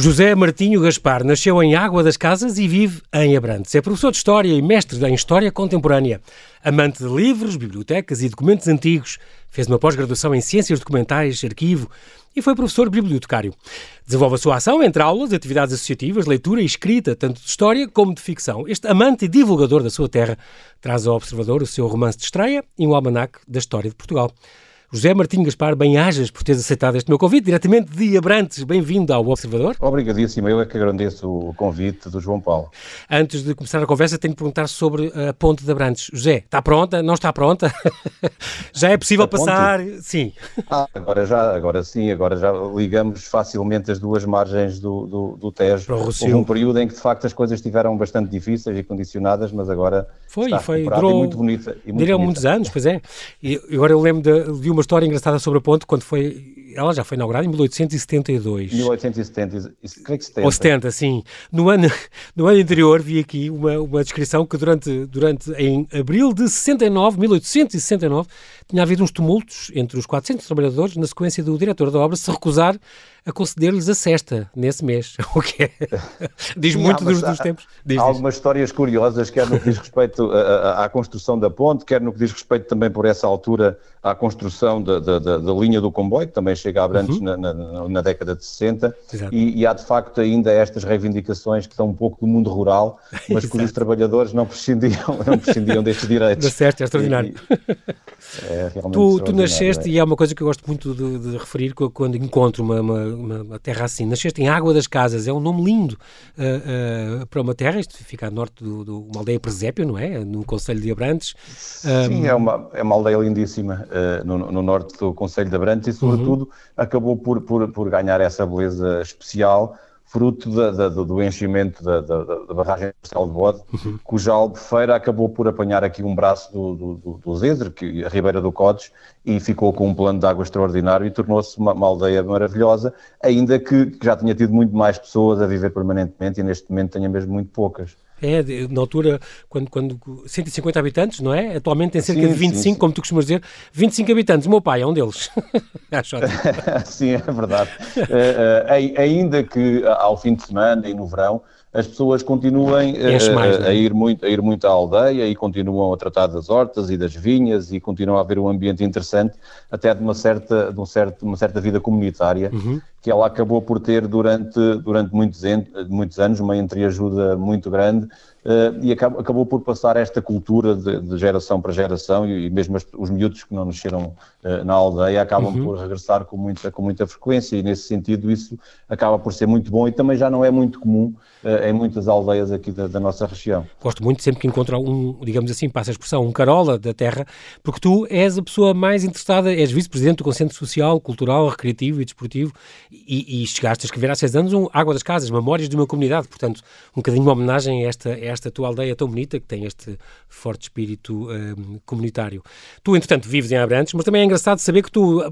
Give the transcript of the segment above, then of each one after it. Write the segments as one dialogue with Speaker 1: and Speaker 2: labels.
Speaker 1: José Martinho Gaspar nasceu em Água das Casas e vive em Abrantes. É professor de História e mestre em História Contemporânea. Amante de livros, bibliotecas e documentos antigos. Fez uma pós-graduação em Ciências Documentais, Arquivo e foi professor bibliotecário. Desenvolve a sua ação entre aulas, atividades associativas, leitura e escrita, tanto de história como de ficção. Este amante e divulgador da sua terra traz ao observador o seu romance de estreia e um almanac da história de Portugal. José Martinho Gaspar, bem-ajas por teres aceitado este meu convite, diretamente de Abrantes. Bem-vindo ao Observador.
Speaker 2: Obrigadíssimo, eu é que agradeço o convite do João Paulo.
Speaker 1: Antes de começar a conversa, tenho que perguntar sobre a ponte de Abrantes. José, está pronta? Não está pronta? já é possível a passar?
Speaker 2: Ponte? Sim. Ah, agora já, agora sim, agora já ligamos facilmente as duas margens do, do, do Tejo. Para o Houve um período em que, de facto, as coisas estiveram bastante difíceis e condicionadas, mas agora
Speaker 1: foi, está foi, durou, e muito bonita. E muito muitos anos, pois é. E agora eu lembro de, de uma história engraçada sobre a ponte quando foi. Ela já foi inaugurada em 1872.
Speaker 2: 1870, creio que 70.
Speaker 1: Ou 70, sim. No ano, no ano anterior vi aqui uma, uma descrição que durante, durante, em abril de 69, 1869, tinha havido uns tumultos entre os 400 trabalhadores na sequência do diretor da obra se recusar a conceder-lhes a cesta nesse mês, o que é, diz muito dos, dos, tempos. Diz,
Speaker 2: há algumas histórias curiosas, quer no que diz respeito à, construção da ponte, quer no que diz respeito também por essa altura à construção da, da, da, da linha do comboio, que também chega a Abrantes uhum. na, na, na, década de 60, e, e, há de facto ainda estas reivindicações que são um pouco do mundo rural, mas que os trabalhadores não prescindiam, não prescindiam destes direitos.
Speaker 1: Da certo, é extraordinário. E, é tu, tu nasceste, é. e é uma coisa que eu gosto muito de, de referir quando encontro uma, uma, uma, terra assim, nasceste em Água das Casas, é um nome lindo uh, uh, para uma terra, isto fica a norte de uma aldeia presépio, não é? No Conselho de Abrantes.
Speaker 2: Sim, um, é, uma, é uma aldeia lindíssima uh, no, no, norte do Conselho de Abrantes e, sobretudo, uhum. Acabou por, por, por ganhar essa beleza especial fruto da, da, do enchimento da, da, barragem Castelo de Bode, uhum. cuja albufeira acabou por apanhar aqui um braço do, do, do Zezer, que, a Ribeira do Codes, e ficou com um plano de água extraordinário e tornou-se uma, uma, aldeia maravilhosa, ainda que, que já tinha tido muito mais pessoas a viver permanentemente e neste momento tenha mesmo muito poucas.
Speaker 1: É, na altura, quando, quando 150 habitantes, não é? Atualmente tem cerca sim, de 25, sim, sim. como tu costumas dizer, 25 habitantes. O meu pai é um deles.
Speaker 2: Acho sim, é verdade. uh, uh, ainda que ao fim de semana e no verão, as pessoas continuem uh, mais, a, ir muito, a ir muito à aldeia e continuam a tratar das hortas e das vinhas e continua a haver um ambiente interessante, até de uma certa, de um certo, uma certa vida comunitária, uhum. Que ela acabou por ter durante, durante muitos, muitos anos, uma entreajuda muito grande, Uh, e acabou, acabou, por passar esta cultura de, de geração para geração e, e mesmo as, os miúdos que não nasceram uh, na aldeia acabam uhum. por regressar com muita, com muita frequência e nesse sentido isso acaba por ser muito bom e também já não é muito comum uh, em muitas aldeias aqui da, da, nossa região.
Speaker 1: Gosto muito sempre que encontro um, digamos assim, passa a expressão, um carola da terra, porque tu és a pessoa mais interessada, és vice-presidente do Conselho Social, Cultural, Recreativo e Desportivo e, e chegaste a escrever há seis anos um Água das Casas, Memórias de uma Comunidade, portanto um bocadinho uma homenagem a esta esta tua aldeia tão bonita, que tem este forte espírito um, comunitário. Tu, entretanto, vives em Abrantes, mas também é engraçado saber que tu,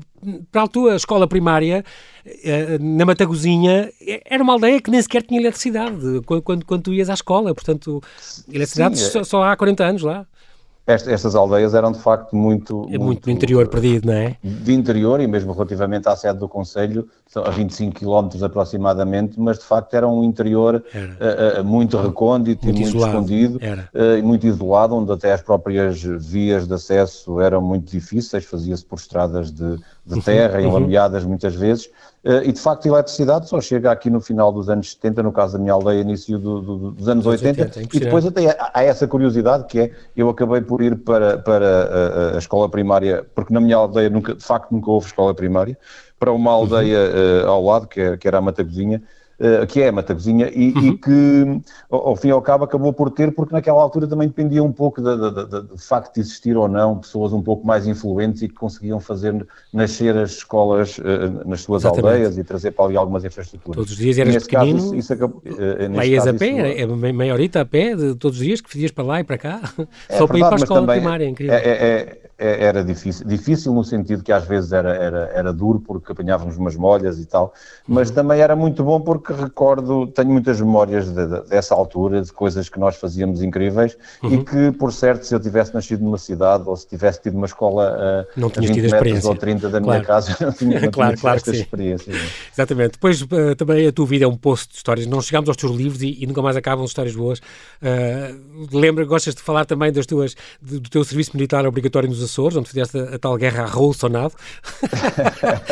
Speaker 1: para a tua escola primária, eh, na Matagozinha, era uma aldeia que nem sequer tinha eletricidade quando, quando, quando tu ias à escola, portanto, eletricidade Sim, só, só há 40 anos lá
Speaker 2: estas aldeias eram de facto muito.
Speaker 1: É muito, muito do interior perdido, não é?
Speaker 2: De interior e mesmo relativamente à sede do Conselho, a 25 km aproximadamente, mas de facto era um interior uh, uh, muito recôndito muito e muito isolado. escondido uh, e muito isolado, onde até as próprias vias de acesso eram muito difíceis, fazia-se por estradas de, de uhum, terra, uhum. enlameadas muitas vezes. Uh, e de facto a eletricidade só chega aqui no final dos anos 70, no caso da minha aldeia, início do, do, dos anos 80, 80 é e depois até há essa curiosidade que é, eu acabei por ir para, para a, a, escola primária, porque na minha aldeia nunca, de facto nunca houve escola primária, para uma aldeia uhum. uh, ao lado, que, é, que era a Matagozinha, uh, que é a Matagozinha, e, uhum. e que ao, ao, fim e ao cabo acabou por ter, porque naquela altura também dependia um pouco do facto de existir ou não pessoas um pouco mais influentes e que conseguiam fazer nascer as escolas uh, nas suas Exatamente. aldeias e trazer para ali algumas infraestruturas.
Speaker 1: Todos os dias eras pequenino, caso, isso, acabou, lá ias a pé, isso, é meia horita a pé, de todos os dias que fazias para lá e para cá, é só verdade, para ir para a escola primária, é incrível.
Speaker 2: É, é, é, era difícil, difícil no sentido que às vezes era, era, era duro porque apanhávamos umas molhas e tal, mas uhum. também era muito bom porque porque recordo, tenho muitas memórias de, de, dessa altura, de coisas que nós fazíamos incríveis uhum. e que, por certo, se eu tivesse nascido numa cidade ou se tivesse tido uma escola a, não a 20 metros ou 30 da minha casa, não tinha, não
Speaker 1: claro,
Speaker 2: tinha
Speaker 1: claro
Speaker 2: estas experiências.
Speaker 1: Exatamente. Depois uh, também a tua vida é um poço de histórias. Não chegamos aos teus livros e, e nunca mais acabam histórias boas. Uh, lembra, gostas de falar também das tuas, do, do teu serviço militar obrigatório nos Açores, onde fizeste a, a tal guerra a Raul Sonado.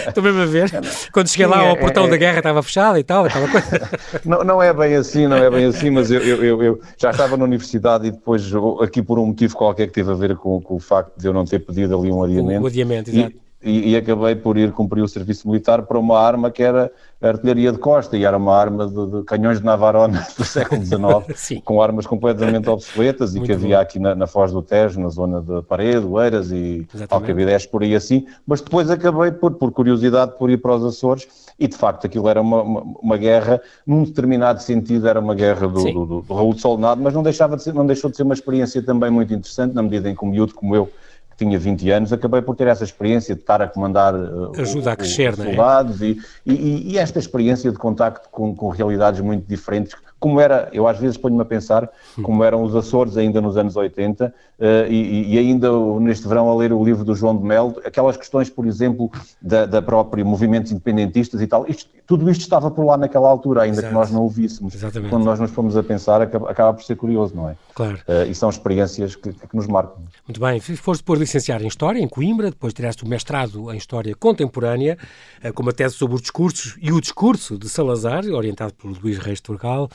Speaker 1: Estou mesmo a ver. Quando cheguei Sim, lá, é, o portão é, da guerra estava fechado e tal, coisa.
Speaker 2: Não, não é bem assim, não é bem assim, mas eu, eu, eu, já estava na universidade e depois, aqui por um motivo qualquer que teve a ver com, com o facto de eu não ter pedido ali um adiamento. O,
Speaker 1: o adiamento, exato.
Speaker 2: E, e, acabei por ir cumprir o serviço militar para uma arma que era a artilharia de costa e era uma arma de, de canhões de Navarone do século XIX, com armas completamente obsoletas e Muito que havia bom. aqui na, na, Foz do Tejo, na zona de Parede, Oeiras e Alcabidez, por aí assim, mas depois acabei por, por curiosidade por ir para os Açores e de facto aquilo era uma, uma, uma guerra, num determinado sentido era uma guerra do, do, do, do Raul de Solnado, mas não, deixava de ser, não deixou de ser uma experiência também muito interessante, na medida em que um miúdo como eu tinha 20 anos, acabei por ter essa experiência de estar a comandar uh,
Speaker 1: Ajuda o, a crescer,
Speaker 2: o, soldados é? e, e, e, esta experiência de contacto com, com realidades muito diferentes como era, eu às vezes ponho-me a pensar, como eram os Açores ainda nos anos 80, uh, eh, e, e, ainda neste verão a ler o livro do João de Melo, aquelas questões, por exemplo, da, da própria movimentos independentistas e tal, isto, tudo isto estava por lá naquela altura, ainda Exato. que nós não o víssemos. Exatamente. Quando nós nos fomos a pensar, acaba, acaba por ser curioso, não é?
Speaker 1: Claro.
Speaker 2: Uh, e são experiências que, que, nos marcam.
Speaker 1: Muito bem, foste depois licenciar em História, em Coimbra, depois tiraste o mestrado em História Contemporânea, uh, com uma tese sobre os discursos e o discurso de Salazar, orientado por Luís Reis Turgal,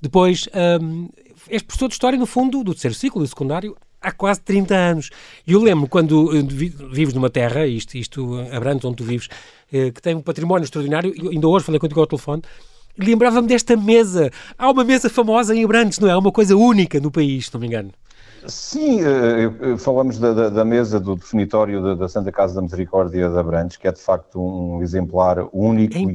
Speaker 1: depois, um, és professor de História, no fundo, do terceiro ciclo do secundário, há quase 30 anos. E eu lembro quando eh, vives numa terra, isto, isto Abrantes, onde tu vives, eh, que tem um património extraordinário, e ainda hoje falei contigo ao telefone, lembrava-me desta mesa. Há uma mesa famosa em Abrantes, não é? Uma coisa única no país, se não me engano.
Speaker 2: Sim, eh, falamos da, da, da mesa do definitório da, da, Santa Casa da Misericórdia de Abrantes, que é de facto um exemplar único
Speaker 1: é
Speaker 2: e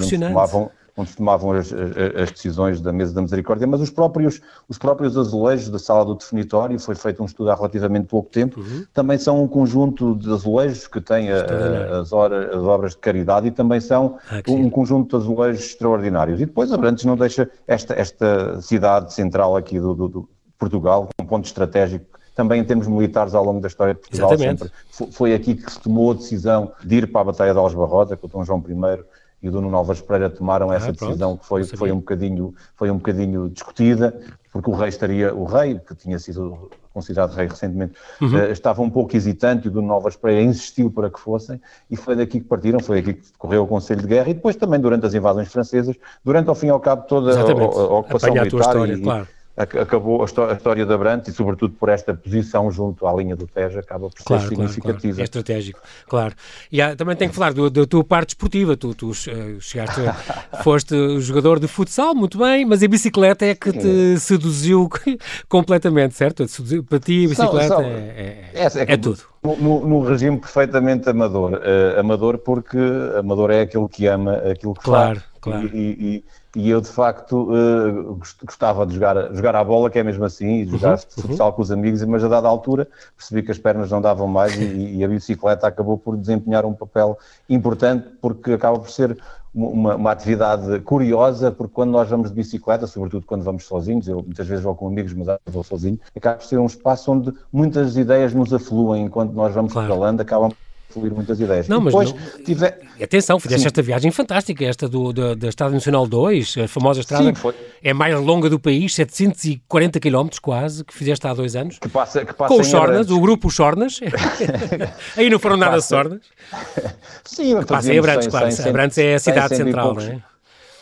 Speaker 2: onde se tomavam as, as, decisões da mesa da misericórdia, mas os próprios, os próprios azulejos da sala do definitório, foi feito um estudo há relativamente pouco tempo, uhum. também são um conjunto de azulejos que têm a, as, horas, as, obras de caridade e também são ah, um, conjunto de azulejos extraordinários. E depois Abrantes não deixa esta, esta cidade central aqui do, do, do Portugal, um ponto estratégico também em termos militares ao longo da história de Portugal. Exatamente. Sempre. Foi aqui que se tomou a decisão de ir para a Batalha de Aljubarrota, com o Dom João I e o Nuno Alves Pereira tomaram ah, essa decisão que foi, foi, um bocadinho, foi um bocadinho discutida, porque o rei estaria, o rei, que tinha sido considerado rei recentemente, uhum. uh, estava um pouco hesitante e o Nuno Alves Pereira insistiu para que fossem, e foi daqui que partiram, foi aqui que decorreu o Conselho de Guerra, e depois também durante as invasões francesas, durante ao fim e ao cabo toda a, a, ocupação Apanhar militar a história, e, claro acabou a história da Brant e, sobretudo, por esta posição junto à linha do Tejo, acaba por ser claro, significativa. Claro, claro.
Speaker 1: É estratégico, claro. E há, também tenho que falar da tua parte esportiva. Tu, tu uh, chegaste, foste jogador de futsal, muito bem, mas a bicicleta é que te seduziu completamente, certo? Para ti, a bicicleta são, são, é, é, é, é tudo.
Speaker 2: No, no, regime perfeitamente amador. Uh, amador porque amador é aquele que ama aquilo que
Speaker 1: claro,
Speaker 2: faz.
Speaker 1: Claro.
Speaker 2: E, e, e, eu, de facto, uh, gostava de jogar, jogar à bola, que é mesmo assim, e jogar uhum, futsal uhum. com os amigos, mas a dada altura percebi que as pernas não davam mais e, e, a bicicleta acabou por desempenhar um papel importante, porque acaba por ser uma, uma, atividade curiosa, porque quando nós vamos de bicicleta, sobretudo quando vamos sozinhos, eu muitas vezes vou com amigos, mas vou sozinho, acaba por ser um espaço onde muitas ideias nos afluem enquanto nós vamos claro. pedalando, acabam fluir muitas ideias.
Speaker 1: Não, mas depois não... tiver... Atenção, fizeste Sim. esta viagem fantástica, esta do, da, da Estrada Nacional 2, a famosa estrada, Sim, foi. é mais longa do país, 740 km quase, que fizeste há dois anos.
Speaker 2: Que passa, que passa
Speaker 1: Com os Sornas, o grupo Sornas. Aí não foram nada Sornas.
Speaker 2: Sim,
Speaker 1: que passa em Abrantes, claro. Sem, Abrantes é a cidade central, não é?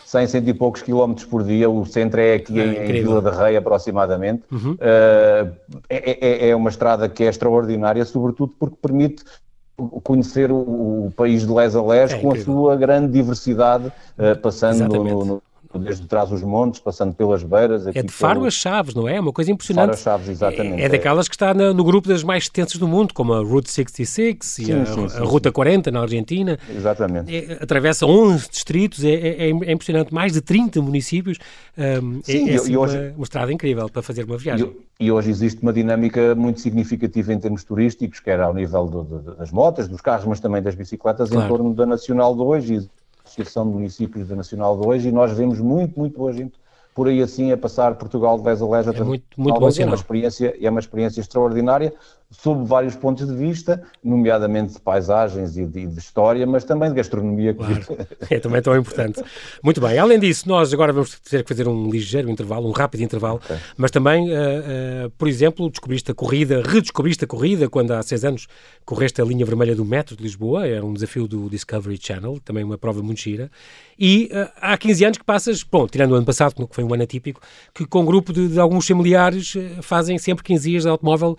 Speaker 2: 100, 100 e poucos quilómetros por dia, o centro é aqui ah, em, em, Vila de Rei aproximadamente. Uhum. Uh, é, é, é, uma estrada que é extraordinária, sobretudo porque permite conhecer o, o país de les a les é com a sua grande diversidade, uh, passando no, no, desde trás os montes, passando pelas beiras.
Speaker 1: É de Faro pelo... Chaves, não é? É uma coisa impressionante. Faro
Speaker 2: Chaves, exatamente.
Speaker 1: É, é daquelas que está no, no, grupo das mais extensas do mundo, como a Route 66 sim, e a, sim, sim, a Ruta 40 na Argentina.
Speaker 2: Exatamente.
Speaker 1: É, atravessa 11 distritos, é, é, é, é impressionante, mais de 30 municípios. Um, sim, é, é assim, hoje... uma, uma, estrada incrível para fazer uma viagem.
Speaker 2: E, e, hoje existe uma dinâmica muito significativa em termos turísticos, quer ao nível do, do, das motas, dos carros, mas também das bicicletas, claro. em torno da Nacional 2 e Associação de Municípios da Nacional de hoje e nós vemos muito, muito boa gente por aí assim a passar Portugal de Vez a Lés
Speaker 1: é muito, muito bom
Speaker 2: é uma experiência é uma experiência extraordinária sob vários pontos de vista, nomeadamente de paisagens e de, de história, mas também de gastronomia.
Speaker 1: Claro. é também tão importante. Muito bem, além disso, nós agora vamos ter que fazer um ligeiro intervalo, um rápido intervalo, okay. mas também, uh, uh, por exemplo, descobriste a corrida, redescobriste a corrida quando há seis anos correste a linha vermelha do metro de Lisboa, era um desafio do Discovery Channel, também uma prova muito gira, e uh, há 15 anos que passas, bom, tirando o ano passado, que foi um ano atípico, que com um grupo de, de alguns familiares fazem sempre 15 dias de automóvel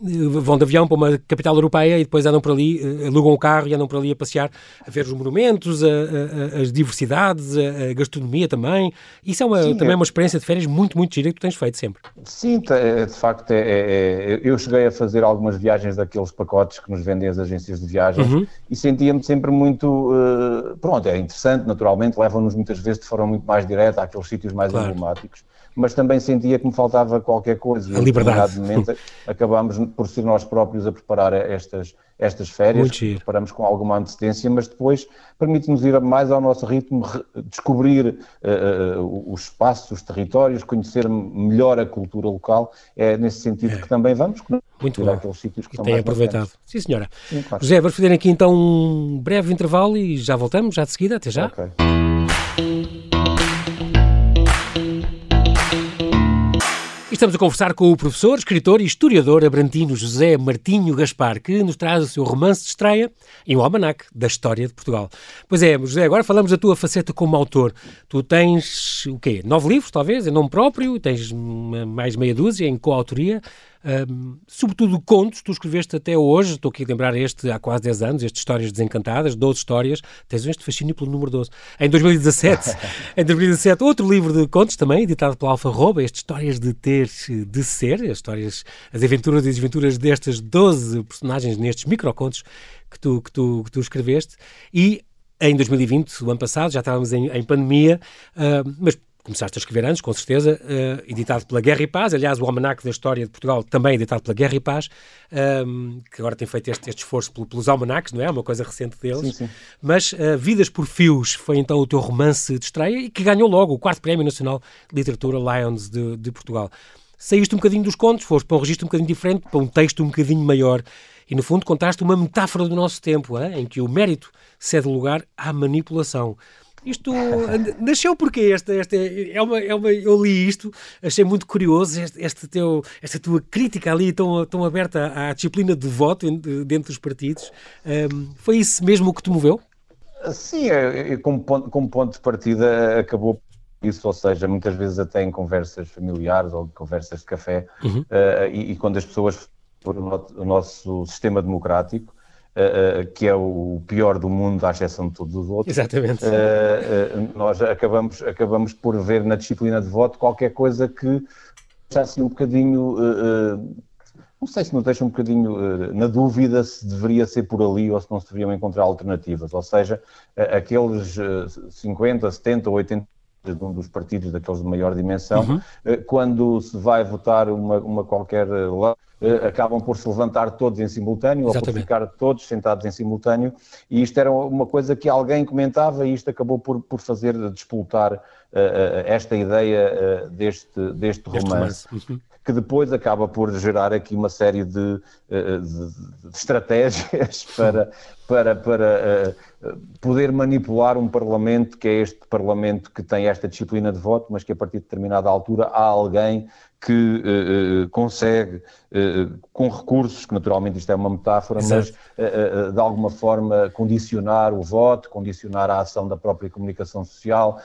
Speaker 1: vão de avião para uma capital europeia e depois andam por ali, eh, alugam o carro e andam por ali a passear, a ver os monumentos, a, a, as diversidades, a, a, gastronomia também. Isso é uma, Sim, também é uma experiência de férias muito, muito gira que tu tens feito sempre.
Speaker 2: Sim, é, de facto, é, é, é, eu cheguei a fazer algumas viagens daqueles pacotes que nos vendem as agências de viagens uhum. e sentia-me sempre muito, uh, pronto, é interessante, naturalmente, levam-nos muitas vezes de forma muito mais direta àqueles sítios mais claro. emblemáticos mas também sentia que me faltava qualquer coisa.
Speaker 1: A liberdade.
Speaker 2: momento acabámos por ser nós próprios a preparar estas, estas férias, preparamos com alguma antecedência, mas depois permite-nos ir mais ao nosso ritmo, descobrir uh, uh, os espaços, os territórios, conhecer melhor a cultura local. É nesse sentido é. que também vamos.
Speaker 1: Muito bom. Aqueles sítios que e tem aproveitado. Marcantes. Sim, senhora. Sim, claro. José, vamos fazer aqui então um breve intervalo e já voltamos, já de seguida. Até já. Okay. Estamos a conversar com o professor, escritor e historiador abrantino José Martinho Gaspar, que nos traz o seu romance de estreia em um almanac da história de Portugal. Pois é, José, agora falamos da tua faceta como autor. Tu tens o quê? Nove livros, talvez, em nome próprio, tens mais meia dúzia em coautoria. Um, sobretudo contos, tu escreveste até hoje, estou aqui a lembrar este há quase 10 anos, este Histórias Desencantadas, 12 histórias, tens este fascínio pelo número 12. Em 2017, em 2017, outro livro de contos também, editado pela Alfa Roba, este Histórias de Ter, de Ser, as histórias, as aventuras e desventuras destas 12 personagens nestes microcontos que tu, que tu, que tu escreveste, e em 2020, o ano passado, já estávamos em, em pandemia, uh, mas começaste a escrever antes, com certeza, uh, editado pela Guerra e Paz, aliás, o Almanac da História de Portugal também editado pela Guerra e Paz, um, ehm, que agora tem feito este, este esforço pelos almanacs, não é? Uma coisa recente deles. Sim, sim. Mas uh, Vidas por Fios foi então o teu romance de estreia e que ganhou logo o quarto Prémio Nacional de Literatura Lions de, de Portugal. Saíste um bocadinho dos contos, foste para um registro um bocadinho diferente, para um texto um bocadinho maior e, no fundo, contaste uma metáfora do nosso tempo, hein? em que o mérito cede lugar à manipulação. Isto nasceu porque esta, esta é uma, é uma, eu li isto, achei muito curioso este, este teu, esta tua crítica ali tão, tão aberta à disciplina de voto dentro dos partidos. Um, foi isso mesmo que te moveu?
Speaker 2: Sim, é, é, como, ponto, como ponto de partida acabou isso, ou seja, muitas vezes até em conversas familiares ou conversas de café, uhum. uh, e, e, quando as pessoas por o nosso sistema democrático, Uh, que é o pior do mundo, à exceção de todos os outros.
Speaker 1: Exatamente. Uh,
Speaker 2: nós acabamos, acabamos por ver na disciplina de voto qualquer coisa que assim um bocadinho. não sei se nos deixa um bocadinho na dúvida se deveria ser por ali ou se não se deveriam encontrar alternativas. Ou seja, aqueles 50, 70 ou 80 de um dos partidos daqueles de maior dimensão, uhum. quando se vai votar uma, uma qualquer lei acabam por se levantar todos em simultâneo Exatamente. ou por ficar todos sentados em simultâneo e isto era uma coisa que alguém comentava e isto acabou por, por fazer despoltar uh, esta ideia deste, deste romance. romance. Uhum que depois acaba por gerar aqui uma série de, de, de estratégias para, para, para uh, poder manipular um Parlamento, que é este Parlamento que tem esta disciplina de voto, mas que a partir de determinada altura há alguém que uh, consegue, uh, com recursos, que naturalmente isto é uma metáfora, Exato. mas de alguma forma condicionar o voto, condicionar a ação da própria comunicação social,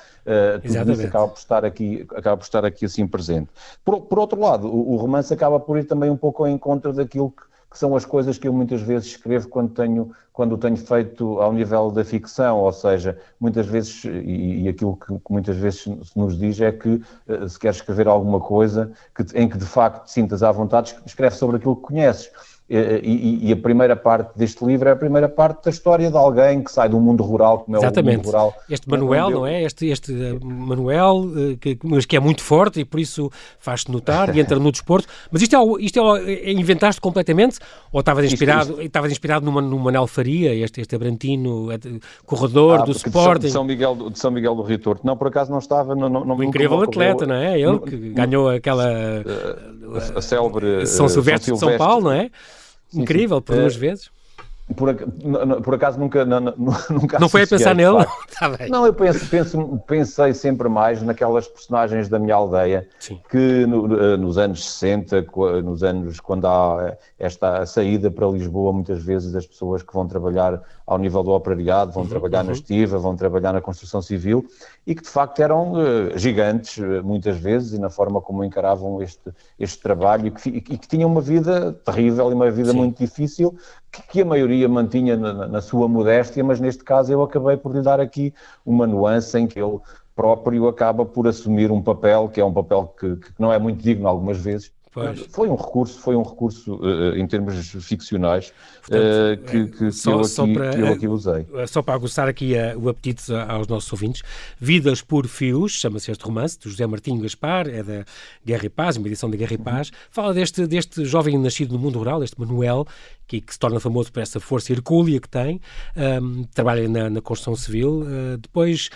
Speaker 2: isso acaba por, estar aqui, acaba por estar aqui assim presente. Por, por outro lado, o, o romance acaba por ir também um pouco ao encontro daquilo que que são as coisas que eu muitas vezes escrevo quando tenho, quando tenho feito ao nível da ficção, ou seja, muitas vezes, e, e aquilo que, que, muitas vezes se nos diz é que uh, se queres escrever alguma coisa que, em que de facto te sintas à vontade, escreve sobre aquilo que conheces. E, e, a primeira parte deste livro é a primeira parte da história de alguém que sai do mundo rural, como é
Speaker 1: Exatamente.
Speaker 2: o mundo rural.
Speaker 1: Este Manuel, não é? Este, este eh, Manuel, eh, que, mas que é muito forte e por isso faz-se notar e entra no desporto. Mas isto é, isto é, é inventaste completamente ou estavas inspirado, isto, isto. inspirado numa, no Manel Faria, este, este abrantino corredor ah, do Sporting?
Speaker 2: De São, Miguel, de São Miguel do Rio Torto. Não, por acaso não estava. Não, não,
Speaker 1: um incrível atleta, não é? Ele que ganhou aquela...
Speaker 2: A, a célebre...
Speaker 1: São Silvestre de São Paulo, não é? Incrível, sim. por duas vezes.
Speaker 2: Por, por, acaso nunca não, nunca
Speaker 1: não foi a pensar nele
Speaker 2: tá não eu penso, penso, pensei sempre mais naquelas personagens da minha aldeia Sim. que no, eh, nos anos 60 nos anos quando há esta saída para Lisboa muitas vezes as pessoas que vão trabalhar ao nível do operariado vão uhum, trabalhar uhum. na estiva vão trabalhar na construção civil e que de facto eram uh, gigantes muitas vezes e na forma como encaravam este, este trabalho e que, e que tinham uma vida terrível e uma vida Sim. muito difícil que, que a maioria maioria mantinha na, na, sua modéstia, mas neste caso eu acabei por lhe dar aqui uma nuance em que ele próprio acaba por assumir um papel que é um papel que, que não é muito digno algumas vezes, Pois. Foi um recurso, foi um recurso uh, em termos ficcionais Portanto, uh, que, que, só, eu aqui, para, que eu aqui usei.
Speaker 1: Só para aguçar aqui uh, o apetite aos nossos ouvintes, Vidas por Fios, chama-se este romance, do José Martinho Gaspar, é da Guerra e Paz, uma edição da Guerra e Paz, fala deste, deste jovem nascido no mundo rural, este Manuel, que, que se torna famoso por essa força hercúlea que tem, um, trabalha na, na, construção civil, depois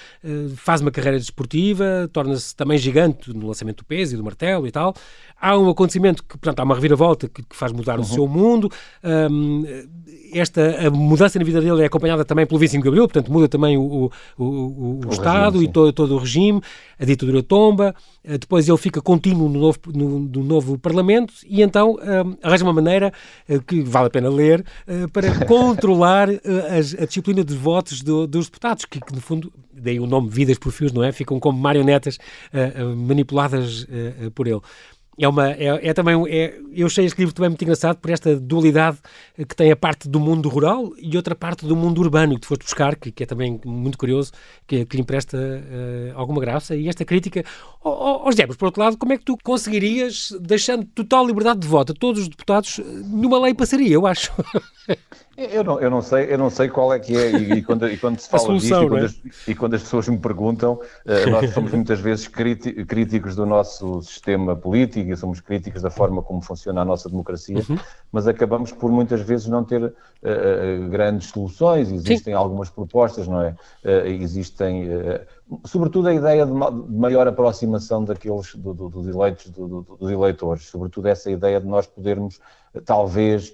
Speaker 1: faz uma carreira desportiva, torna-se também gigante no lançamento do peso e do martelo e tal, há um acontecimento que, portanto, há uma reviravolta que, que faz mudar uhum. o seu mundo. Um, esta a mudança na vida dele é acompanhada também pelo 25 de Abril, portanto, muda também o, o, o, o Estado regime, e todo, todo, o regime, a ditadura tomba, eh, depois ele fica contínuo no novo, no, no novo Parlamento e então um, arranja uma maneira uh, que vale a pena ler uh, para controlar uh, a, a, disciplina de votos do, dos deputados, que, que, no fundo, daí o nome Vidas por Fios, não é? Ficam como marionetas manipuladas por ele é uma é, é também é, eu achei este livro também muito engraçado por esta dualidade que tem a parte do mundo rural e outra parte do mundo urbano que tu foste buscar que, que é também muito curioso que, que lhe empresta uh, alguma graça. E esta crítica aos oh, oh, por outro lado como é que tu conseguirias deixando total liberdade de voto a todos os deputados numa lei passaria eu acho
Speaker 2: Eu não, eu não sei, eu não sei qual é que é, e, e, quando, e quando, se fala solução, disto, e quando, é? as, e quando, as, pessoas me perguntam, uh, nós somos muitas vezes críticos do nosso sistema político e somos críticos da forma como funciona a nossa democracia, uhum. mas acabamos por muitas vezes não ter uh, grandes soluções, existem Sim. algumas propostas, não é? Uh, existem, sobretudo a ideia de, maior aproximação daqueles, do, do, dos eleitos, do, dos eleitores, sobretudo essa ideia de nós podermos, talvez,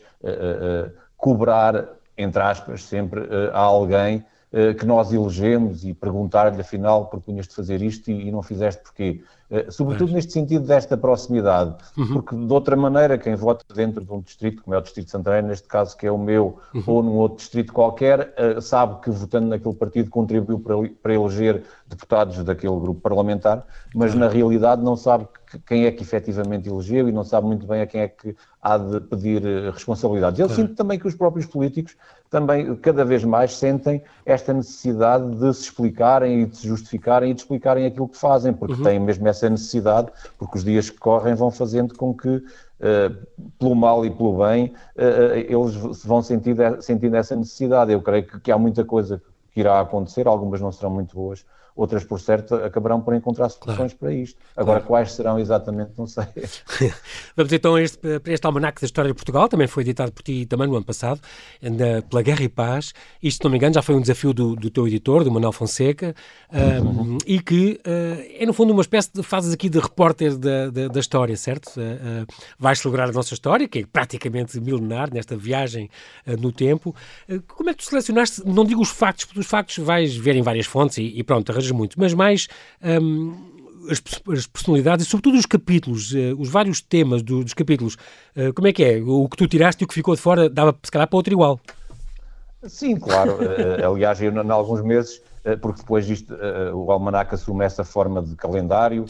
Speaker 2: cobrar, entre aspas, sempre uh, a alguém uh, que nós elegemos e perguntar-lhe, afinal, propunhas de fazer isto e, não fizeste porquê. Uh, sobretudo neste sentido desta proximidade, uhum. porque de outra maneira, quem vota dentro de um distrito, como é o Distrito de Santarém, neste caso que é o meu, uhum. ou num outro distrito qualquer, sabe que votando naquele partido contribuiu para, para eleger deputados daquele grupo parlamentar, mas uhum. na realidade não sabe quem é que efetivamente elegeu e não sabe muito bem a quem é que há de pedir eh, responsabilidades. Eu sinto também que os próprios políticos também cada vez mais sentem esta necessidade de se explicarem e de se justificarem e de explicarem aquilo que fazem, porque uhum. têm mesmo essa necessidade, porque os dias que correm vão fazendo com que Uh, pelo mal e pelo bem, uh, eles vão sentindo, sentindo essa necessidade. Eu creio que, que, há muita coisa que irá acontecer, algumas não serão muito boas, outras, por certo, acabarão por encontrar soluções claro. para isto. Agora, claro. quais serão exatamente, não sei.
Speaker 1: Vamos então a este, para este almanac da história de Portugal, também foi editado por ti também no ano passado, na, pela Guerra e Paz. Isto, se não me engano, já foi um desafio do, do teu editor, do Manuel Fonseca, um, uhum. e que uh, é, no fundo, uma espécie de fazes aqui de repórter da, da, da história, certo? Uh, uh, vais celebrar a nossa história, que é praticamente milenar, nesta viagem no tempo. como é que tu selecionaste, não digo os factos, porque os factos vais ver em várias fontes e, e pronto, arranjas muito, mas mais um, as, as, personalidades e, sobretudo, os capítulos, uh, os vários temas do, dos capítulos. Uh, como é que é? O que tu tiraste e o que ficou de fora dava, se calhar, para outro igual.
Speaker 2: Sim, claro. uh, aliás, eu, em alguns meses porque depois o almanac assume essa forma de calendário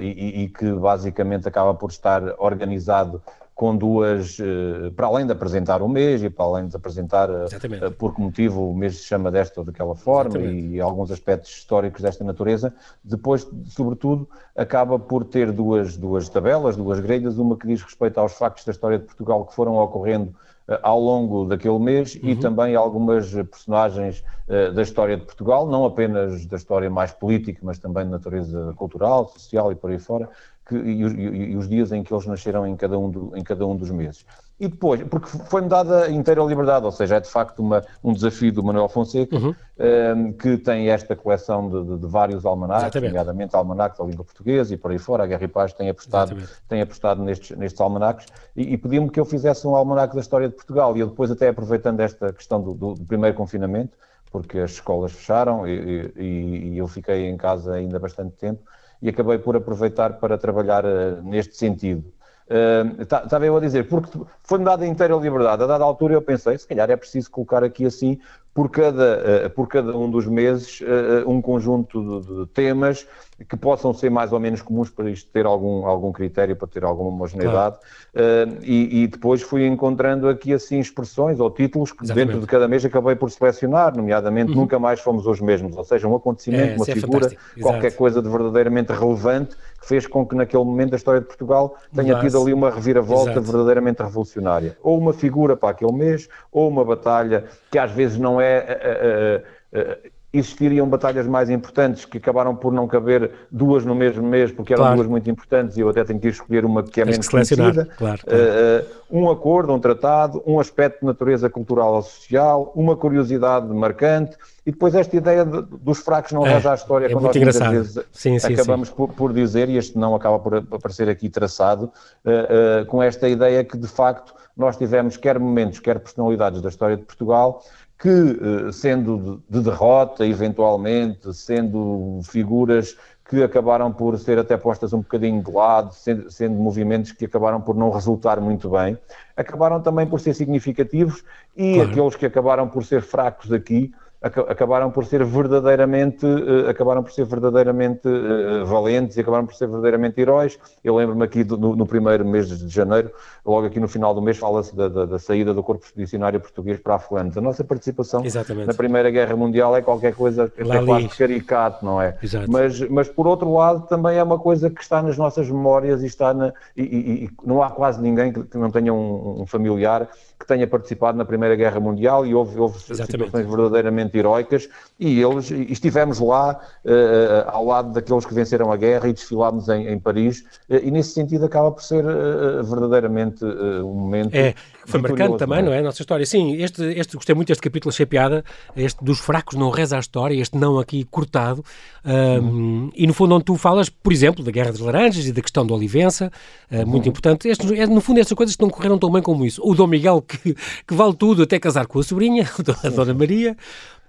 Speaker 2: e, e, que basicamente acaba por estar organizado com duas, uh, para além de apresentar o mês e para além de apresentar uh, por que motivo o mês se chama desta ou daquela forma Exatamente. e alguns aspectos históricos desta natureza, depois, sobretudo, acaba por ter duas, duas tabelas, duas grelhas, uma que diz respeito aos factos da história de Portugal que foram ocorrendo ao longo daquele mês uhum. e também algumas personagens uh, da história de Portugal, não apenas da história mais política, mas também de natureza cultural, social e por aí fora, que, e, e, e, os dias em que eles nasceram em cada um, do, em cada um dos meses. E depois, porque foi-me dada inteira liberdade, ou seja, é de facto uma, um desafio do Manuel Fonseca, uhum. um, ehm, que tem esta coleção de, de, de vários almanacs, nomeadamente almanacs da língua portuguesa e por aí fora, a Guerra e Paz tem apostado, tem apostado nestes, nestes almanacs, e, e pediu-me que eu fizesse um almanac da história de Portugal, e eu depois até aproveitando esta questão do, do, do primeiro confinamento, porque as escolas fecharam e, e, e eu fiquei em casa ainda bastante tempo, e acabei por aproveitar para trabalhar uh, neste sentido. Uh, estava eu a dizer, porque foi-me dada inteira liberdade. A dada altura eu pensei, se calhar é preciso colocar aqui assim, por cada, uh, por cada um dos meses, uh, um conjunto de, de, temas que possam ser mais ou menos comuns para isto ter algum, algum critério, para ter alguma homogeneidade. Claro. E, e, depois fui encontrando aqui assim expressões ou títulos que Exatamente. dentro de cada mês acabei por selecionar, nomeadamente uhum. Nunca Mais Fomos os Mesmos, ou seja, um acontecimento, é, uma é figura, é qualquer coisa de verdadeiramente relevante que fez com que naquele momento a história de Portugal tenha tido ali uma reviravolta Exato. verdadeiramente revolucionária. Ou uma figura para aquele mês, ou uma batalha que às vezes não é. Uh, uh, uh, existiriam batalhas mais importantes que acabaram por não caber duas no mesmo mês, porque eram claro. duas muito importantes e eu até tenho que escolher uma que é Tens menos conhecida. Claro, claro. Uh, um acordo, um tratado, um aspecto de natureza cultural ou social, uma curiosidade marcante e depois esta ideia de, dos fracos não é, a história, é quando nós engraçado. muitas vezes sim, sim, acabamos sim. Por, por, dizer, e este não acaba por aparecer aqui traçado, uh, uh, com esta ideia que de facto nós tivemos quer momentos, quer personalidades da história de Portugal que, eh, sendo de derrota, eventualmente, sendo figuras que acabaram por ser até postas um bocadinho de lado, sendo, sendo, movimentos que acabaram por não resultar muito bem, acabaram também por ser significativos e claro. aqueles que acabaram por ser fracos aqui acabaram por ser verdadeiramente uh, acabaram por ser verdadeiramente uh, valentes e acabaram por ser verdadeiramente heróis. Eu lembro-me aqui do, no, no, primeiro mês de janeiro, logo aqui no final do mês, fala-se da, da, da, saída do Corpo Expedicionário Português para a Flandres. A nossa participação Exatamente. na Primeira Guerra Mundial é qualquer coisa é quase caricato, não é? Exato. Mas, mas por outro lado também é uma coisa que está nas nossas memórias e está na, e, e, e não há quase ninguém que, que não tenha um, um familiar que tenha participado na Primeira Guerra Mundial e houve, houve situações verdadeiramente heroicas e eles e estivemos lá uh, ao lado daqueles que venceram a guerra e desfilámos em, em Paris uh, e nesse sentido acaba por ser uh, verdadeiramente um momento
Speaker 1: é, foi marcante também, não é? é? Nossa história. Sim, este, este, gostei muito deste capítulo, achei piada, este dos fracos não reza a história, este não aqui cortado, um, uhum. e no fundo onde tu falas, por exemplo, da Guerra das Laranjas e da questão da Olivença, uh, uhum. muito importante. Este, é, no fundo, estas coisas que não correram tão bem como isso. O Dom Miguel, que, que vale tudo, até casar com a sobrinha, a Dona Maria,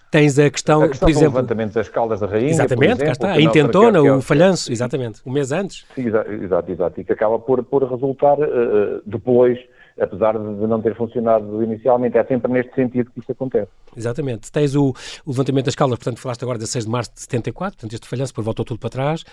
Speaker 1: Tens a questão,
Speaker 2: a questão
Speaker 1: por exemplo...
Speaker 2: levantamento das caldas da rainha,
Speaker 1: Exatamente, exemplo, cá está. A intentona, o falhanço, exatamente, um mês antes.
Speaker 2: Exato, exato, e que acaba por, por resultar uh, depois apesar de não ter funcionado inicialmente. É sempre neste sentido que isso acontece.
Speaker 1: Exatamente. Tens o, o levantamento das caldas, portanto, falaste agora de 6 de março de 74, portanto, este falhanço, depois voltou tudo para trás.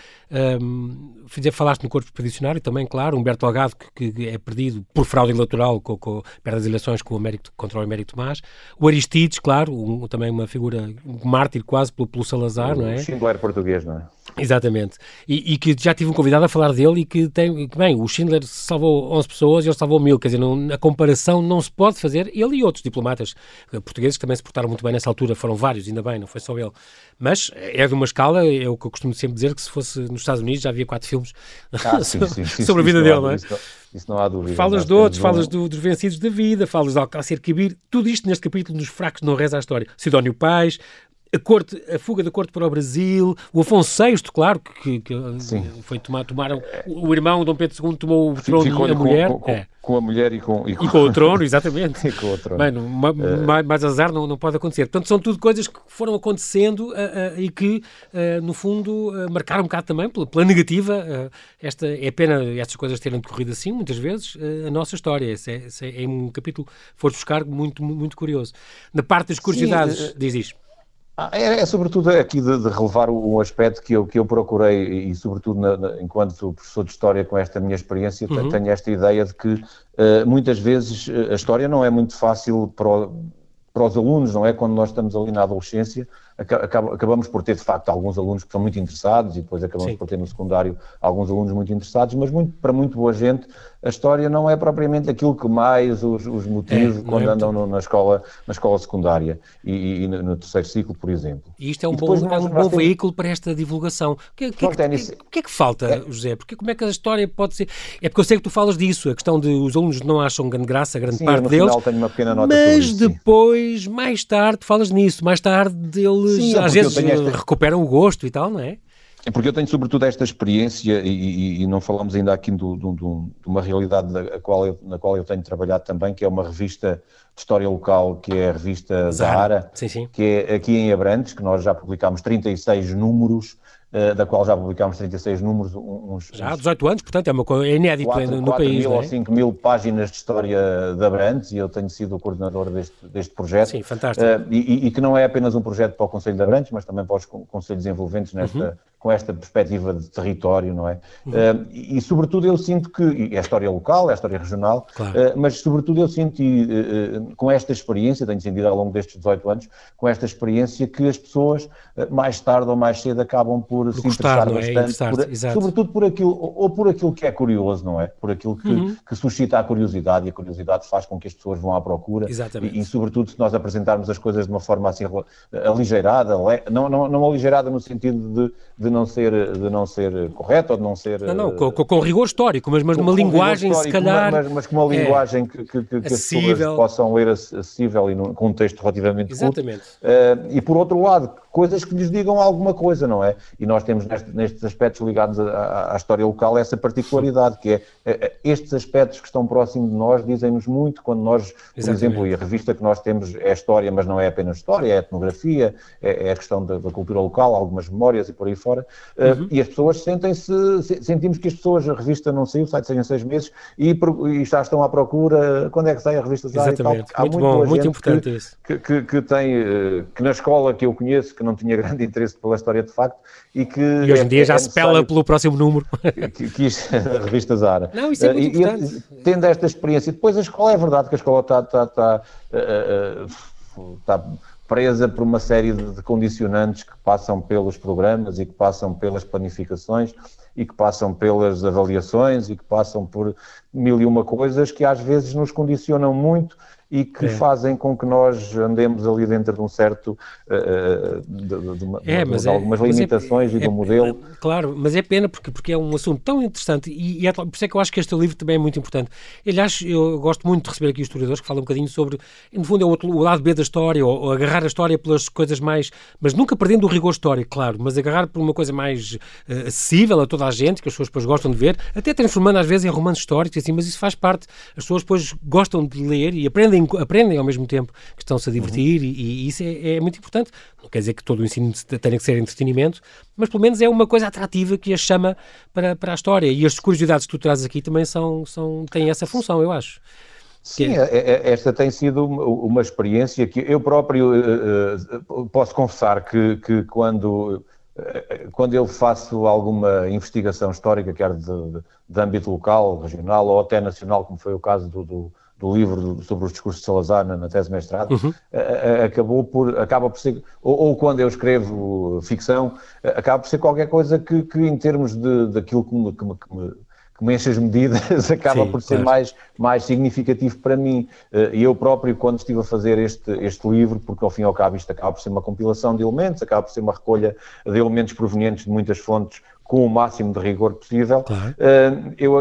Speaker 1: Um, falaste no corpo expedicionário também, claro, Humberto Algado, que, que é perdido por fraude eleitoral, com, com, eleições com o Américo, contra o Américo Tomás. O Aristides, claro, um, também uma figura, um mártir quase pelo, pelo Salazar, o não é? O
Speaker 2: Schindler português, não é?
Speaker 1: Exatamente. E, e, que já tive um convidado a falar dele e que tem, que, bem, o Schindler salvou 11 pessoas e ele salvou mil, quer dizer, não, a comparação não se pode fazer, ele e outros diplomatas eh, portugueses que também se portaram muito bem nessa altura, foram vários, ainda bem, não foi só ele. Mas é de uma escala, é o que eu costumo sempre dizer, que se fosse nos Estados Unidos já havia quatro filmes ah, sim, sim, sim, sobre a vida dele, não é? Isso,
Speaker 2: isso não há dúvida.
Speaker 1: Falas de outros, falas do, dos vencidos da vida, falas de Alcácer Quibir, tudo isto neste capítulo nos fracos não reza a história. Sidónio Pais, a, corte, a fuga da corte para o Brasil, o Afonso VI, claro, que, que foi tomar, tomaram, o irmão Dom Pedro II tomou o trono e a mulher.
Speaker 2: Com, com, é. com, a mulher e com,
Speaker 1: e com... e com o trono, exatamente.
Speaker 2: e com o trono.
Speaker 1: Mano, ma, é. mais azar não, não pode acontecer. Portanto, são tudo coisas que foram acontecendo uh, uh, e que, uh, no fundo, marcaram um bocado também pela, pela negativa. esta, é pena estas coisas terem decorrido assim, muitas vezes, a nossa história. Esse é, esse é, é um capítulo, foste buscar, muito, muito curioso. Na parte das curiosidades, Sim, diz isto.
Speaker 2: Ah, é, é, sobretudo aqui de, de, relevar um aspecto que eu, que eu procurei, e sobretudo na, na, enquanto professor de História com esta minha experiência, uhum. tenho esta ideia de que uh, muitas vezes a história não é muito fácil para, o, para os alunos, não é? Quando nós estamos ali na adolescência, acabamos por ter, de facto, alguns alunos que são muito interessados e depois acabamos Sim. por ter no secundário alguns alunos muito interessados, mas muito, para muito boa gente a história não é propriamente aquilo que mais os, os motiva é, quando é andam na, escola, na escola secundária e, e no, terceiro ciclo, por exemplo.
Speaker 1: E isto é um bom, é um bom veículo para esta divulgação. O que, que, que, que, que, é que falta, é. José? Porque como é que a história pode ser... É porque eu sei que tu falas disso, a questão de os alunos não acham grande graça, grande
Speaker 2: sim,
Speaker 1: parte deles. mas isso, depois, mais tarde, falas nisso, mais tarde eles sim, às vezes esta... recuperam o gosto e tal, não é?
Speaker 2: É porque eu tenho sobretudo esta experiência e, e, e não falamos ainda aqui do, do, do, de uma realidade na qual, eu, na qual eu tenho trabalhado também, que é uma revista de história local, que é a revista Zahara, sim, sim. que é aqui em Abrantes, que nós já publicámos 36 números, da qual já publicámos 36 números. Uns,
Speaker 1: já há 18 anos, portanto é, uma, é inédito 4, no, no 4 país.
Speaker 2: 4 mil é? ou 5 mil páginas de história de Abrantes e eu tenho sido o coordenador deste, deste projeto.
Speaker 1: Sim, fantástico.
Speaker 2: Uh, e, e, que não é apenas um projeto para o Conselho de Abrantes, mas também para os conselhos envolventes nesta, uhum com esta perspectiva de território, não é? Uhum. Uh, e, sobretudo, eu sinto que, é a história local, é a história regional, claro. uh, mas, sobretudo, eu sinto, uh, com esta experiência, tenho sentido ao longo destes 18 anos, com esta experiência que as pessoas, mais tarde ou mais cedo, acabam por, por se interessar é? bastante, por, sobretudo por aquilo, ou por aquilo que é curioso, não é? Por aquilo que, uhum. que, suscita a curiosidade, e a curiosidade faz com que as pessoas vão à procura. Exatamente. E, e, sobretudo, se nós apresentarmos as coisas de uma forma assim aligeirada, não, não, não aligeirada no sentido de, de não ser, de não ser correto ou de não ser.
Speaker 1: Não, não, com, com rigor histórico, mas, mas numa linguagem, se calhar.
Speaker 2: Mas, mas com uma é linguagem é, que, que, que, as pessoas possam ler acessível e num contexto relativamente
Speaker 1: Exatamente.
Speaker 2: curto. Uh, e por outro lado, coisas que lhes digam alguma coisa, não é? E nós temos neste, nestes aspectos ligados à, à, história local essa particularidade, que é, é, é estes aspectos que estão próximos de nós dizem-nos muito quando nós, por Exatamente. exemplo, e a revista que nós temos é história, mas não é apenas história, é etnografia, é, é a questão da, da, cultura local, algumas memórias e por aí fora, eh, uhum. uh, e as pessoas sentem-se, sentimos que as pessoas, a revista não saiu, sai de seis em seis meses, e, e, já estão à procura, quando é que sai a revista
Speaker 1: Exatamente. Há muito, bom, muito importante
Speaker 2: que,
Speaker 1: isso.
Speaker 2: Que, que, que, tem, eh, que na escola que eu conheço, que não tinha grande interesse pela história de facto e que...
Speaker 1: E hoje em dia é, já é se pela pelo próximo número.
Speaker 2: Que, que isto, a revista Zara.
Speaker 1: Não, isso é muito uh, importante.
Speaker 2: E, tendo esta experiência, depois a escola, é verdade que a escola está... está, está, uh, está presa por uma série de, condicionantes que passam pelos programas e que passam pelas planificações e que passam pelas avaliações e que passam por mil e uma coisas que às vezes nos condicionam muito e que é. fazem com que nós andemos ali dentro de um certo uh, de, de, uma, é, de, de algumas é, limitações é, e do modelo.
Speaker 1: Claro, mas é pena porque, porque é um assunto tão interessante e, e é, por isso é que eu acho que este livro também é muito importante. Aliás, eu gosto muito de receber aqui historiadores que falam um bocadinho sobre, no fundo, é o, outro, o lado B da história, ou, ou, agarrar a história pelas coisas mais, mas nunca perdendo o rigor histórico, claro, mas agarrar por uma coisa mais uh, acessível a toda a gente, que as pessoas depois gostam de ver, até transformando às vezes em romances históricos, assim, mas isso faz parte. As pessoas depois gostam de ler e aprendem aprendem, aprendem ao mesmo tempo que estão-se a divertir uhum. e, e, isso é, é, muito importante. Não quer dizer que todo o ensino tenha que ser entretenimento, mas pelo menos é uma coisa atrativa que a chama para, para a história. E as curiosidades que tu trazes aqui também são, são, têm essa função, eu acho.
Speaker 2: Sim, é, é... esta tem sido uma experiência que eu próprio uh, posso confessar que, que quando quando eu faço alguma investigação histórica, quer de, de, de, âmbito local, regional ou até nacional, como foi o caso do, do, do livro sobre os discursos de Salazar na, na tese de mestrado, uhum. acabou por, acaba por ser, ou, ou, quando eu escrevo ficção, acaba por ser qualquer coisa que, que em termos de, daquilo que me, que me, que me que me enche as medidas, acaba Sim, por ser claro. mais, mais significativo para mim. E eu próprio, quando estive a fazer este, este livro, porque ao fim e ao cabo isto acaba por ser uma compilação de elementos, acaba por ser uma recolha de elementos provenientes de muitas fontes com o máximo de rigor possível, claro. uh, eu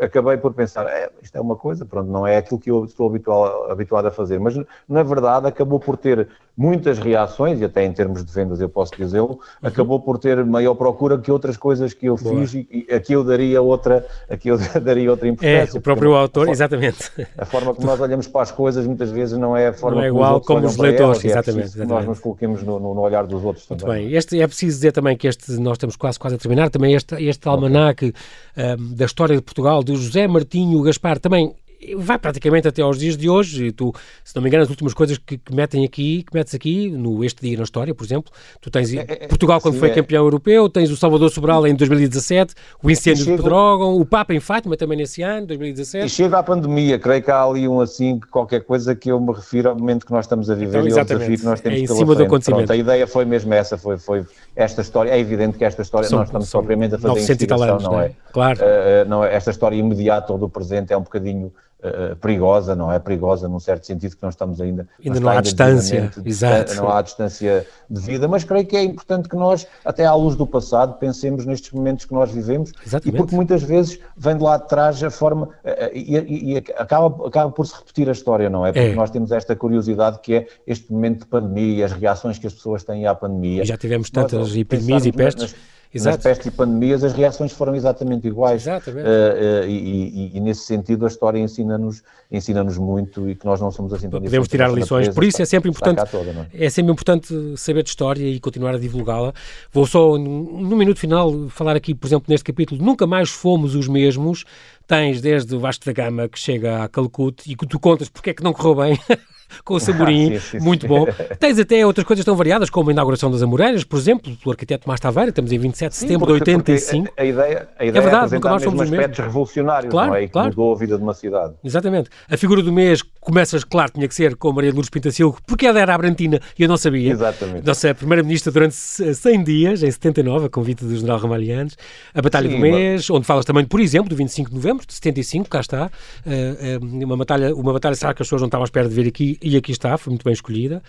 Speaker 2: acabei por pensar, é, isto é uma coisa, pronto, não é aquilo que eu estou habitual, habituado a fazer, mas na verdade acabou por ter muitas reações, e até em termos de vendas eu posso dizê-lo, uhum. acabou por ter maior procura que outras coisas que eu Boa. fiz e, aqui eu daria outra, aqui eu daria outra importância.
Speaker 1: É, o próprio autor, a exatamente.
Speaker 2: A forma como nós olhamos para as coisas muitas vezes não é a forma
Speaker 1: não é igual como, como os leitores,
Speaker 2: elas,
Speaker 1: é exatamente, é exatamente.
Speaker 2: nós nos coloquemos no, no, olhar dos outros
Speaker 1: Muito também. bem, este, é preciso dizer também que este, nós estamos quase, quase a terminar, também este, este almanaque um, da história de Portugal, do José Martinho Gaspar, também vai praticamente até aos dias de hoje. E tu, se não me engano, as últimas coisas que, que metem aqui, que metes aqui, no Este Dia na História, por exemplo, tu tens é, é, é Portugal quando sim, foi é. campeão europeu, tens o Salvador Sobral em 2017, o incêndio de Pedrógão, o Papa em Fátima também nesse ano, 2017.
Speaker 2: E chega à pandemia, creio que há ali um assim, qualquer coisa que eu me refiro ao momento que nós estamos a viver então, e ao desafio que nós temos é em cima do acontecimento. Pronto, a ideia foi mesmo essa, foi, foi esta história, é evidente que esta história, são, nós estamos propriamente a fazer investigação, não é?
Speaker 1: Claro.
Speaker 2: Uh, não é? Esta história imediata ou do presente é um bocadinho uh, perigosa, não é? Perigosa num certo sentido que nós estamos ainda...
Speaker 1: Ainda não há distância, exato.
Speaker 2: Não há distância de vida, mas creio que é importante que nós, até à luz do passado, pensemos nestes momentos que nós vivemos Exatamente. e porque muitas vezes vem de lá de trás a forma uh, e, e, e, acaba, acaba por se repetir a história, não é? Porque é. nós temos esta curiosidade que é este momento de pandemia, as reações que as pessoas têm à pandemia.
Speaker 1: E já tivemos tantas nós, epidemias e pestes. Nas,
Speaker 2: Exato. Nas pestes e pandemias as reações foram exatamente iguais.
Speaker 1: Exatamente. Uh,
Speaker 2: uh, e, e, e, nesse sentido a história ensina-nos ensina muito e que nós não somos assim tão
Speaker 1: Podemos tirar lições, por isso é sempre importante toda, é? é? sempre importante saber de história e continuar a divulgá-la. Vou só, no minuto final, falar aqui, por exemplo, neste capítulo, nunca mais fomos os mesmos, tens desde o Vasco da Gama que chega a Calcute e que tu contas porque é que não correu bem com o Samorim, ah, sim, sim, muito sim. bom. Tens até outras coisas tão variadas, como a inauguração das Amoreiras, por exemplo, pelo arquiteto Tomás Taveira, estamos em 27 de setembro de 85.
Speaker 2: A, a, ideia, a ideia é verdade, é nunca mais somos aspectos revolucionários, claro, não é? E que claro. mudou a vida de uma cidade.
Speaker 1: Exatamente. A figura do mês começas, claro, tinha que ser com a Maria Lourdes Pintacilgo, porque ela era a Brantina e eu não sabia.
Speaker 2: Exatamente.
Speaker 1: Nossa primeira-ministra durante 100 dias, em 79, a convite do general Ramalhianes. A Batalha do Mês, mas... onde falas também, por exemplo, do 25 de novembro de 75, cá está. Uh, uh, uma batalha, uma batalha, será que as pessoas não estavam à espera de ver aqui, e aqui está, foi muito bem escolhida.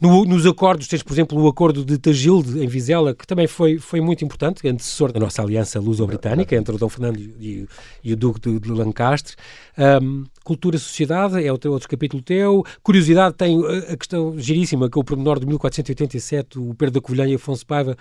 Speaker 1: No, nos acordos, tens, por exemplo, o acordo de Tagilde, em Vizela, que também foi, foi muito importante, antecessor da nossa aliança luso-britânica, entre o Dom Fernando e, e o Duque de, de Lancaster. Um, cultura Sociedade é outro, outro capítulo teu. Curiosidade tem a questão giríssima, que é o pormenor de 1487, o Pedro da Covilhã e Afonso Paiva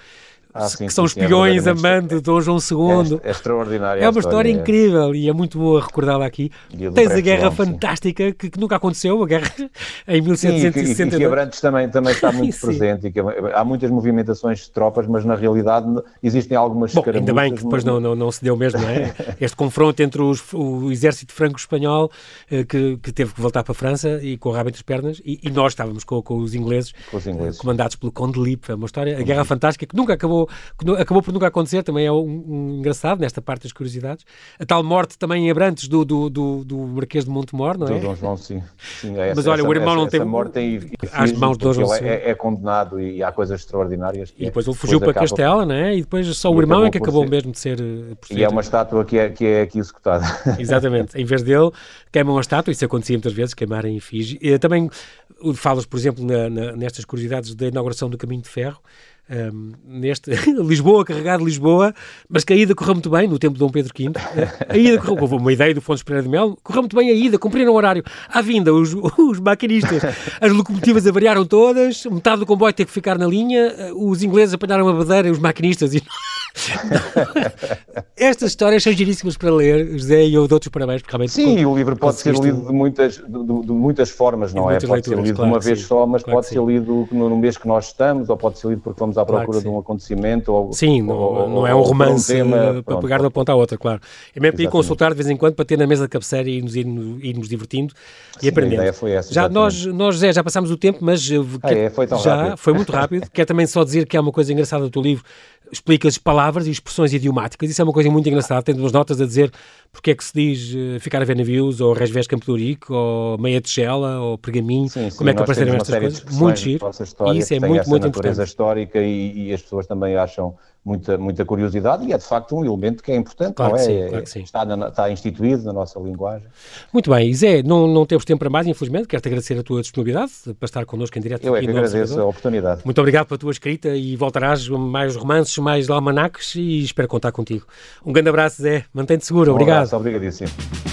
Speaker 1: ah, sim, que são sim, espiões é amando Dom João II.
Speaker 2: É, é extraordinário.
Speaker 1: É uma história, história é. incrível e é muito boa recordá-la aqui. Tens a Guerra Fantástica, que, que, nunca aconteceu, a guerra em 1769. Sim, e,
Speaker 2: que, e Abrantes também, também está muito presente. E que, há muitas movimentações de tropas, mas na realidade existem algumas
Speaker 1: Bom, ainda bem que depois não, não, não se deu mesmo, não é? este confronto entre os, o exército franco-espanhol, eh, que, que teve que voltar para a França e com o rabo entre as pernas, e, e nós estávamos com, com, os ingleses,
Speaker 2: com os ingleses,
Speaker 1: comandados pelo Conde Lippe. É uma história, a Guerra Fantástica, que nunca acabou que acabou por nunca acontecer, também é um, um, engraçado nesta parte das curiosidades. A tal morte também em Abrantes do, do, do, do Marquês de Montemor, não é?
Speaker 2: Do Dom João, sim. sim é essa,
Speaker 1: Mas olha,
Speaker 2: essa,
Speaker 1: o irmão
Speaker 2: essa,
Speaker 1: não teve.
Speaker 2: morte tem às mãos de Dom João é, é, condenado e há coisas extraordinárias.
Speaker 1: e depois ele fugiu para Castela, não é? E depois só o irmão é que acabou ser... mesmo de ser.
Speaker 2: Eh, e é uma estátua que é, que é aqui executada.
Speaker 1: Exatamente. Em vez dele, queimam a estátua, isso acontecia muitas vezes, queimarem efígie. Também falas, por exemplo, na, na, nestas curiosidades da inauguração do Caminho de Ferro. Um, neste Lisboa, carregado de Lisboa, mas que a ida correu muito bem no tempo de Dom Pedro V. A ida correu, houve uma ideia do Fontes Pereira de Melo, correu muito bem a ida, cumpriram o horário. À vinda, os, os maquinistas, as locomotivas avariaram todas, metade do comboio teve que ficar na linha, os ingleses apanharam a bandeira, os maquinistas e Estas histórias são giríssimas para ler, José, e eu dou-te os parabéns, porque realmente.
Speaker 2: Sim, o livro pode ser lido de muitas, de, de muitas formas, não é? Pode leituras, ser lido claro, de uma vez sim, só, mas claro pode ser lido no, no, mês que nós estamos, ou pode ser lido porque vamos à procura claro de um acontecimento. Ou,
Speaker 1: sim, não,
Speaker 2: ou,
Speaker 1: não é um romance um tema, para pronto, pegar de uma ponta à outra, claro. É mesmo para ir consultar de vez em quando para ter na mesa de cabeceira e nos ir, irmos divertindo e sim, aprendendo. A
Speaker 2: ideia foi essa.
Speaker 1: Já, nós, nós, José, já passámos o tempo, mas.
Speaker 2: Ah, é, foi tão
Speaker 1: já,
Speaker 2: rápido.
Speaker 1: Foi muito rápido. Quer também só dizer que há uma coisa engraçada do teu livro explicas palavras e expressões idiomáticas. Isso é uma coisa muito engraçada. Tem duas notas a dizer porque é que se diz uh, ficar a ver navios, ou resvés Campo do Rico, ou meia tigela, ou pergaminho. Sim, sim, como é que apareceram estas coisas? Muito giro. Isso é muito, muito importante.
Speaker 2: histórica e, e as pessoas também acham muita, muita curiosidade e é de facto um elemento que é importante,
Speaker 1: claro
Speaker 2: não é?
Speaker 1: Sim, claro
Speaker 2: está, na, está, instituído na nossa linguagem.
Speaker 1: Muito bem, Zé, não, não temos tempo para mais, infelizmente, quero-te agradecer a tua disponibilidade para estar connosco em direto
Speaker 2: Eu
Speaker 1: é aqui
Speaker 2: é que agradeço a oportunidade.
Speaker 1: Muito obrigado pela tua escrita e voltarás mais romances, mais almanacs e espero contar contigo. Um grande abraço, Zé, mantém-te seguro, um obrigado.
Speaker 2: Abraço, obrigadíssimo.